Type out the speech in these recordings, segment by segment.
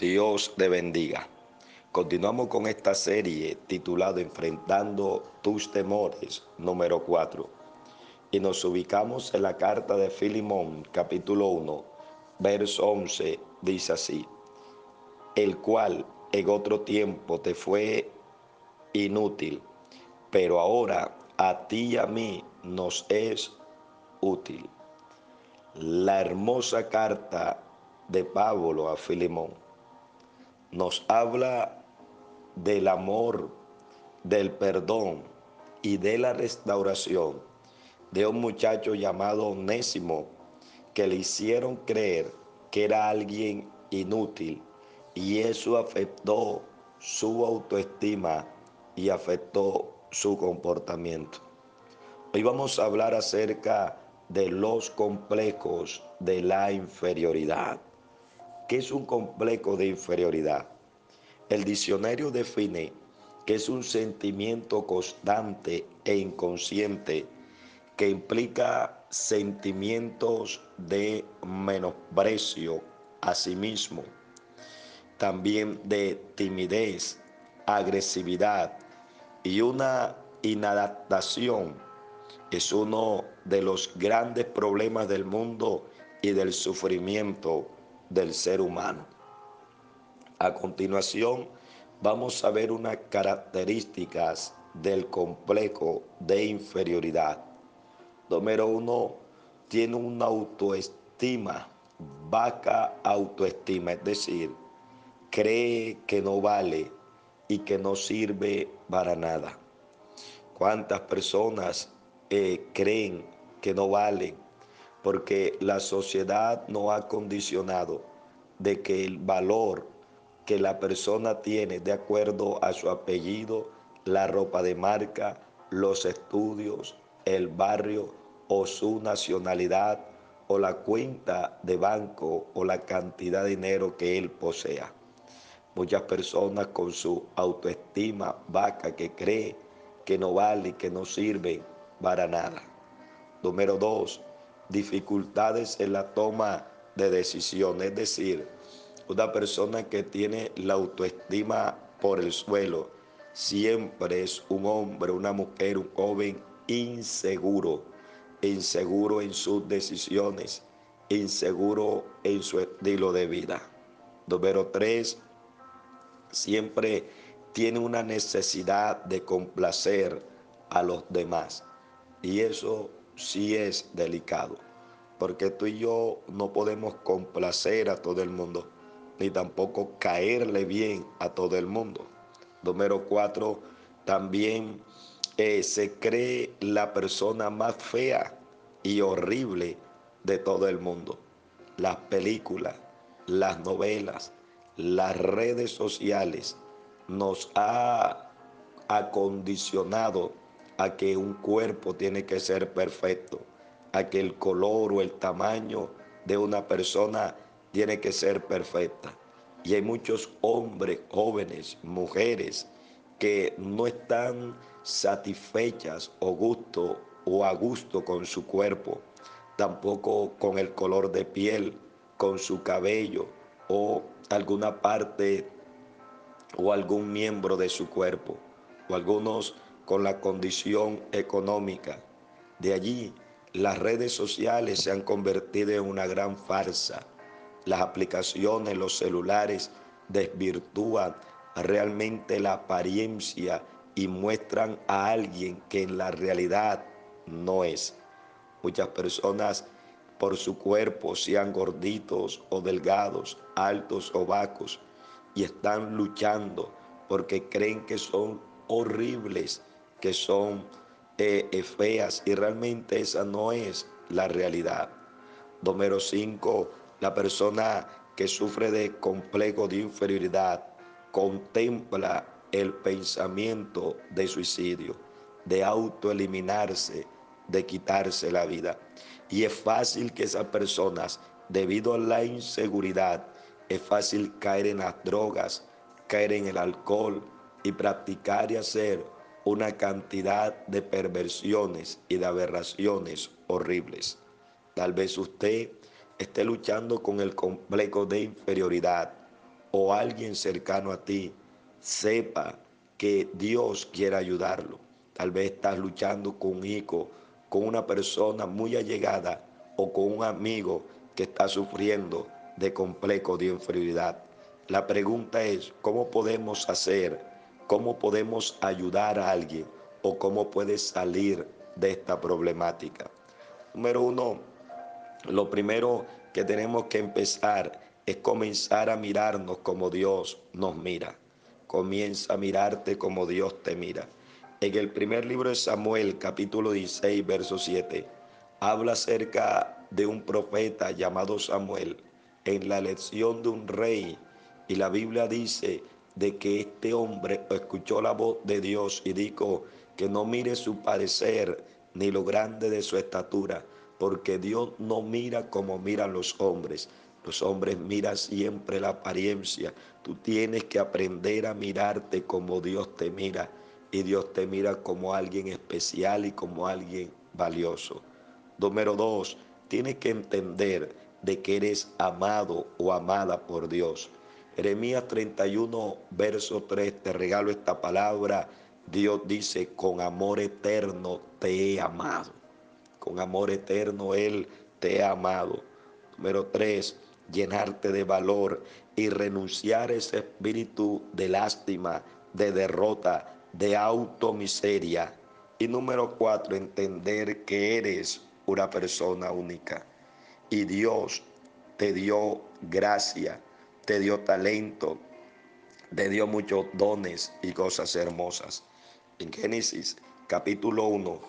Dios te bendiga. Continuamos con esta serie titulada Enfrentando tus temores, número 4. Y nos ubicamos en la carta de Filimón, capítulo 1, verso 11, dice así, el cual en otro tiempo te fue inútil, pero ahora a ti y a mí nos es útil. La hermosa carta de Pablo a Filimón nos habla del amor, del perdón y de la restauración de un muchacho llamado Onésimo que le hicieron creer que era alguien inútil y eso afectó su autoestima y afectó su comportamiento. Hoy vamos a hablar acerca de los complejos de la inferioridad. ¿Qué es un complejo de inferioridad? El diccionario define que es un sentimiento constante e inconsciente que implica sentimientos de menosprecio a sí mismo, también de timidez, agresividad y una inadaptación. Es uno de los grandes problemas del mundo y del sufrimiento del ser humano. A continuación, vamos a ver unas características del complejo de inferioridad. Número uno, tiene una autoestima, vaca autoestima, es decir, cree que no vale y que no sirve para nada. ¿Cuántas personas eh, creen que no valen porque la sociedad no ha condicionado de que el valor que la persona tiene de acuerdo a su apellido, la ropa de marca, los estudios, el barrio o su nacionalidad o la cuenta de banco o la cantidad de dinero que él posea. Muchas personas con su autoestima vaca que cree que no vale que no sirve para nada. Número dos, dificultades en la toma de decisiones, es decir, una persona que tiene la autoestima por el suelo siempre es un hombre, una mujer, un joven inseguro, inseguro en sus decisiones, inseguro en su estilo de vida. Número tres, siempre tiene una necesidad de complacer a los demás. Y eso sí es delicado, porque tú y yo no podemos complacer a todo el mundo, ni tampoco caerle bien a todo el mundo. Número cuatro, también eh, se cree la persona más fea y horrible de todo el mundo. Las películas, las novelas, las redes sociales nos ha acondicionado a que un cuerpo tiene que ser perfecto, a que el color o el tamaño de una persona tiene que ser perfecta. Y hay muchos hombres, jóvenes, mujeres que no están satisfechas o gusto o a gusto con su cuerpo, tampoco con el color de piel, con su cabello o alguna parte o algún miembro de su cuerpo, o algunos con la condición económica. De allí, las redes sociales se han convertido en una gran farsa. Las aplicaciones, los celulares desvirtúan realmente la apariencia y muestran a alguien que en la realidad no es. Muchas personas por su cuerpo, sean gorditos o delgados, altos o bajos, y están luchando porque creen que son horribles que son eh, eh, feas y realmente esa no es la realidad. Número 5, la persona que sufre de complejo de inferioridad contempla el pensamiento de suicidio, de autoeliminarse, de quitarse la vida. Y es fácil que esas personas, debido a la inseguridad, es fácil caer en las drogas, caer en el alcohol y practicar y hacer una cantidad de perversiones y de aberraciones horribles. Tal vez usted esté luchando con el complejo de inferioridad o alguien cercano a ti sepa que Dios quiere ayudarlo. Tal vez estás luchando con un hijo, con una persona muy allegada o con un amigo que está sufriendo de complejo de inferioridad. La pregunta es, ¿cómo podemos hacer? ¿Cómo podemos ayudar a alguien? ¿O cómo puedes salir de esta problemática? Número uno, lo primero que tenemos que empezar es comenzar a mirarnos como Dios nos mira. Comienza a mirarte como Dios te mira. En el primer libro de Samuel, capítulo 16, verso 7, habla acerca de un profeta llamado Samuel en la elección de un rey y la Biblia dice de que este hombre escuchó la voz de Dios y dijo que no mire su parecer ni lo grande de su estatura, porque Dios no mira como miran los hombres. Los hombres miran siempre la apariencia. Tú tienes que aprender a mirarte como Dios te mira. Y Dios te mira como alguien especial y como alguien valioso. Número dos, tienes que entender de que eres amado o amada por Dios. Jeremías 31, verso 3, te regalo esta palabra. Dios dice, con amor eterno te he amado. Con amor eterno Él te ha amado. Número 3, llenarte de valor y renunciar a ese espíritu de lástima, de derrota, de automiseria. Y número 4, entender que eres una persona única. Y Dios te dio gracia te dio talento, te dio muchos dones y cosas hermosas. En Génesis capítulo 1,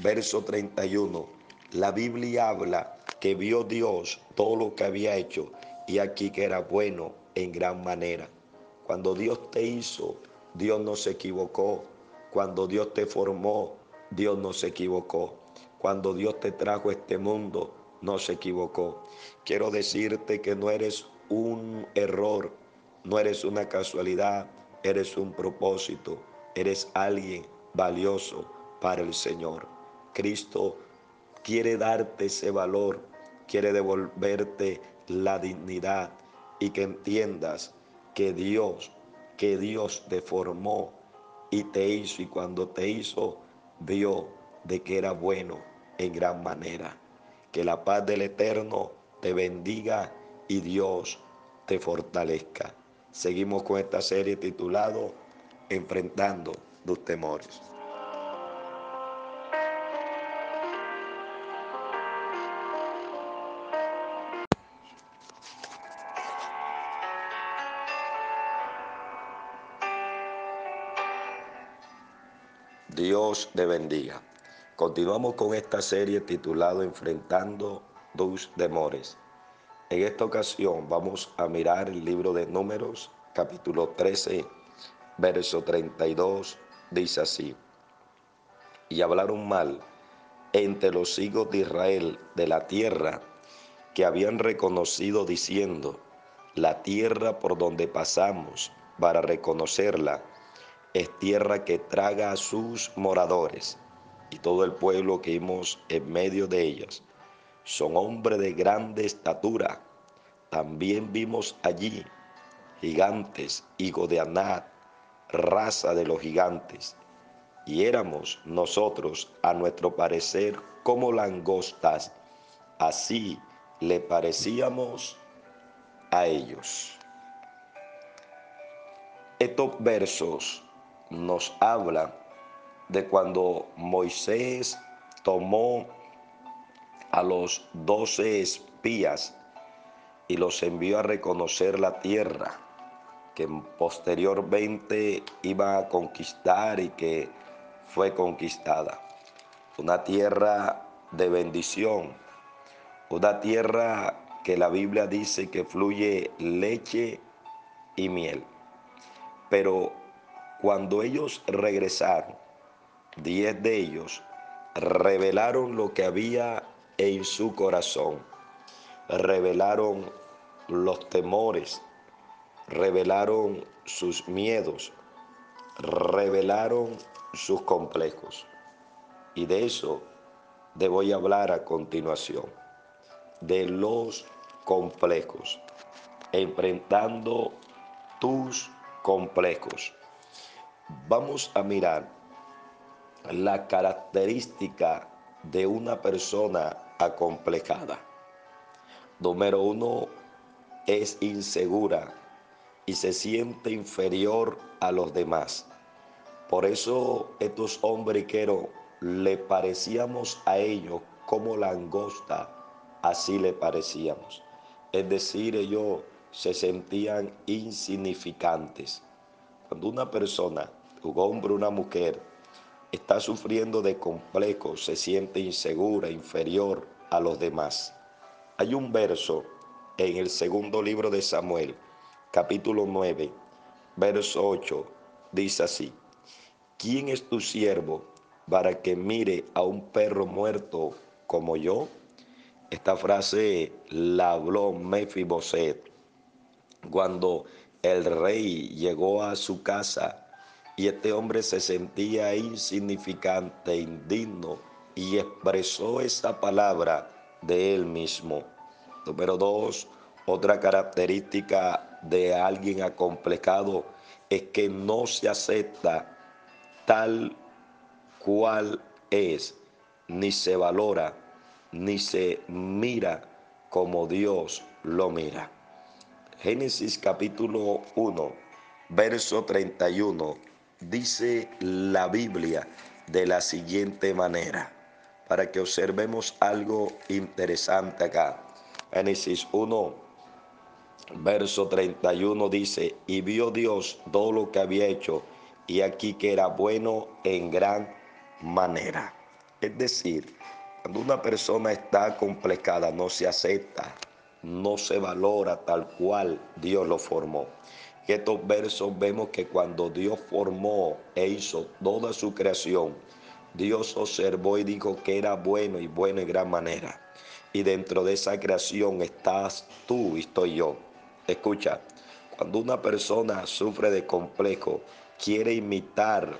verso 31, la Biblia habla que vio Dios todo lo que había hecho y aquí que era bueno en gran manera. Cuando Dios te hizo, Dios no se equivocó. Cuando Dios te formó, Dios no se equivocó. Cuando Dios te trajo este mundo, no se equivocó. Quiero decirte que no eres un error, no eres una casualidad, eres un propósito, eres alguien valioso para el Señor. Cristo quiere darte ese valor, quiere devolverte la dignidad y que entiendas que Dios, que Dios te formó y te hizo y cuando te hizo vio de que era bueno en gran manera. Que la paz del Eterno te bendiga y Dios te fortalezca. Seguimos con esta serie titulado Enfrentando tus temores. Dios te bendiga. Continuamos con esta serie titulado Enfrentando tus temores. En esta ocasión vamos a mirar el libro de Números, capítulo 13, verso 32, dice así, y hablaron mal entre los hijos de Israel de la tierra que habían reconocido diciendo, la tierra por donde pasamos para reconocerla es tierra que traga a sus moradores y todo el pueblo que vimos en medio de ellas son hombres de grande estatura. También vimos allí gigantes, hijo de Anat, raza de los gigantes. Y éramos nosotros, a nuestro parecer, como langostas. Así le parecíamos a ellos. Estos versos nos hablan de cuando Moisés tomó a los doce espías y los envió a reconocer la tierra que posteriormente iba a conquistar y que fue conquistada. Una tierra de bendición, una tierra que la Biblia dice que fluye leche y miel. Pero cuando ellos regresaron, diez de ellos revelaron lo que había en su corazón. Revelaron los temores, revelaron sus miedos, revelaron sus complejos. Y de eso te voy a hablar a continuación, de los complejos, enfrentando tus complejos. Vamos a mirar la característica de una persona acomplejada. Número uno, es insegura y se siente inferior a los demás. Por eso estos hombriqueros le parecíamos a ellos como langosta, así le parecíamos. Es decir, ellos se sentían insignificantes. Cuando una persona, un hombre una mujer, está sufriendo de complejo, se siente insegura, inferior a los demás. Hay un verso en el segundo libro de Samuel, capítulo 9, verso 8, dice así, ¿quién es tu siervo para que mire a un perro muerto como yo? Esta frase la habló Mefiboset cuando el rey llegó a su casa y este hombre se sentía insignificante, indigno y expresó esa palabra de él mismo. Número dos, otra característica de alguien acomplejado es que no se acepta tal cual es, ni se valora, ni se mira como Dios lo mira. Génesis capítulo 1, verso 31 dice la Biblia de la siguiente manera, para que observemos algo interesante acá. Génesis 1, verso 31 dice, y vio Dios todo lo que había hecho, y aquí que era bueno en gran manera. Es decir, cuando una persona está complicada, no se acepta, no se valora tal cual Dios lo formó estos versos vemos que cuando Dios formó e hizo toda su creación, Dios observó y dijo que era bueno y bueno en gran manera. Y dentro de esa creación estás tú y estoy yo. Escucha, cuando una persona sufre de complejo, quiere imitar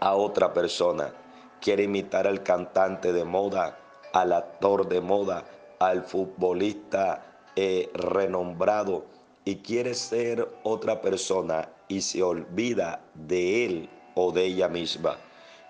a otra persona, quiere imitar al cantante de moda, al actor de moda, al futbolista eh, renombrado, y quiere ser otra persona y se olvida de él o de ella misma.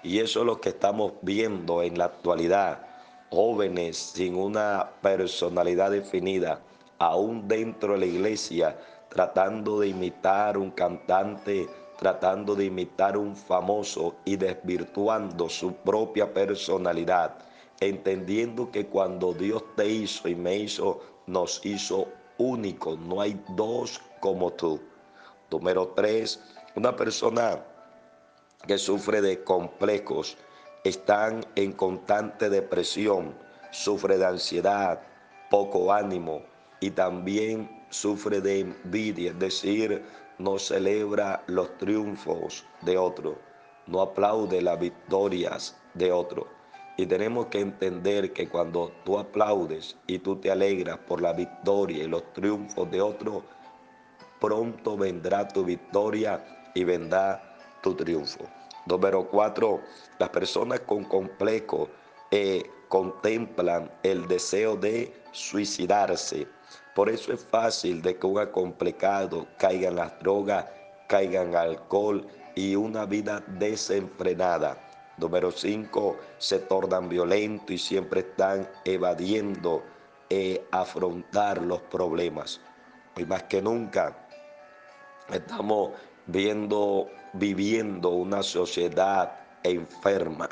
Y eso es lo que estamos viendo en la actualidad. Jóvenes sin una personalidad definida, aún dentro de la iglesia, tratando de imitar un cantante, tratando de imitar un famoso y desvirtuando su propia personalidad, entendiendo que cuando Dios te hizo y me hizo, nos hizo único, no hay dos como tú. Número tres, una persona que sufre de complejos, están en constante depresión, sufre de ansiedad, poco ánimo y también sufre de envidia, es decir, no celebra los triunfos de otro, no aplaude las victorias de otro. Y tenemos que entender que cuando tú aplaudes y tú te alegras por la victoria y los triunfos de otro, pronto vendrá tu victoria y vendrá tu triunfo. Número cuatro, las personas con complejo eh, contemplan el deseo de suicidarse. Por eso es fácil de que un complicado caiga en las drogas, caiga en alcohol y una vida desenfrenada. Número cinco, se tornan violentos y siempre están evadiendo eh, afrontar los problemas. Hoy más que nunca estamos viendo, viviendo una sociedad enferma,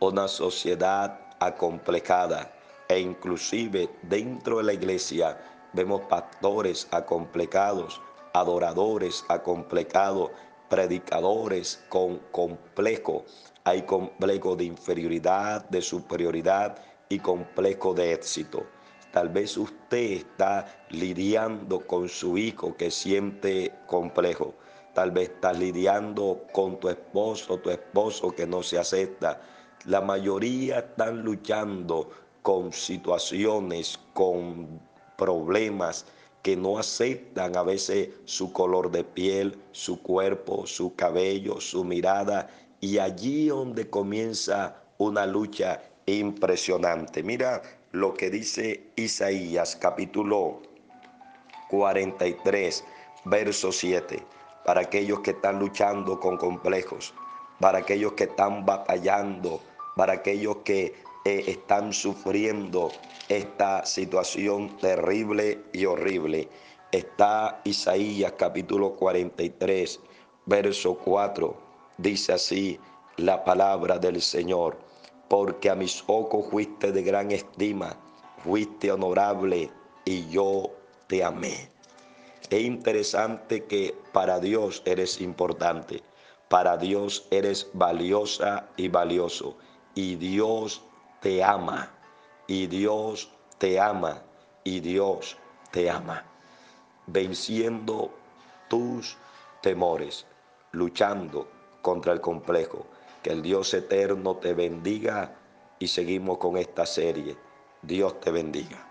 una sociedad acomplejada e inclusive dentro de la iglesia vemos pastores acomplejados, adoradores acomplejados, predicadores con complejo hay complejo de inferioridad, de superioridad y complejo de éxito. Tal vez usted está lidiando con su hijo que siente complejo. Tal vez está lidiando con tu esposo, tu esposo que no se acepta. La mayoría están luchando con situaciones, con problemas que no aceptan a veces su color de piel, su cuerpo, su cabello, su mirada y allí donde comienza una lucha impresionante. Mira lo que dice Isaías capítulo 43, verso 7, para aquellos que están luchando con complejos, para aquellos que están batallando, para aquellos que eh, están sufriendo esta situación terrible y horrible. Está Isaías capítulo 43, verso 4. Dice así la palabra del Señor, porque a mis ojos fuiste de gran estima, fuiste honorable y yo te amé. Es interesante que para Dios eres importante, para Dios eres valiosa y valioso, y Dios te ama, y Dios te ama, y Dios te ama. Venciendo tus temores, luchando contra el complejo. Que el Dios eterno te bendiga y seguimos con esta serie. Dios te bendiga.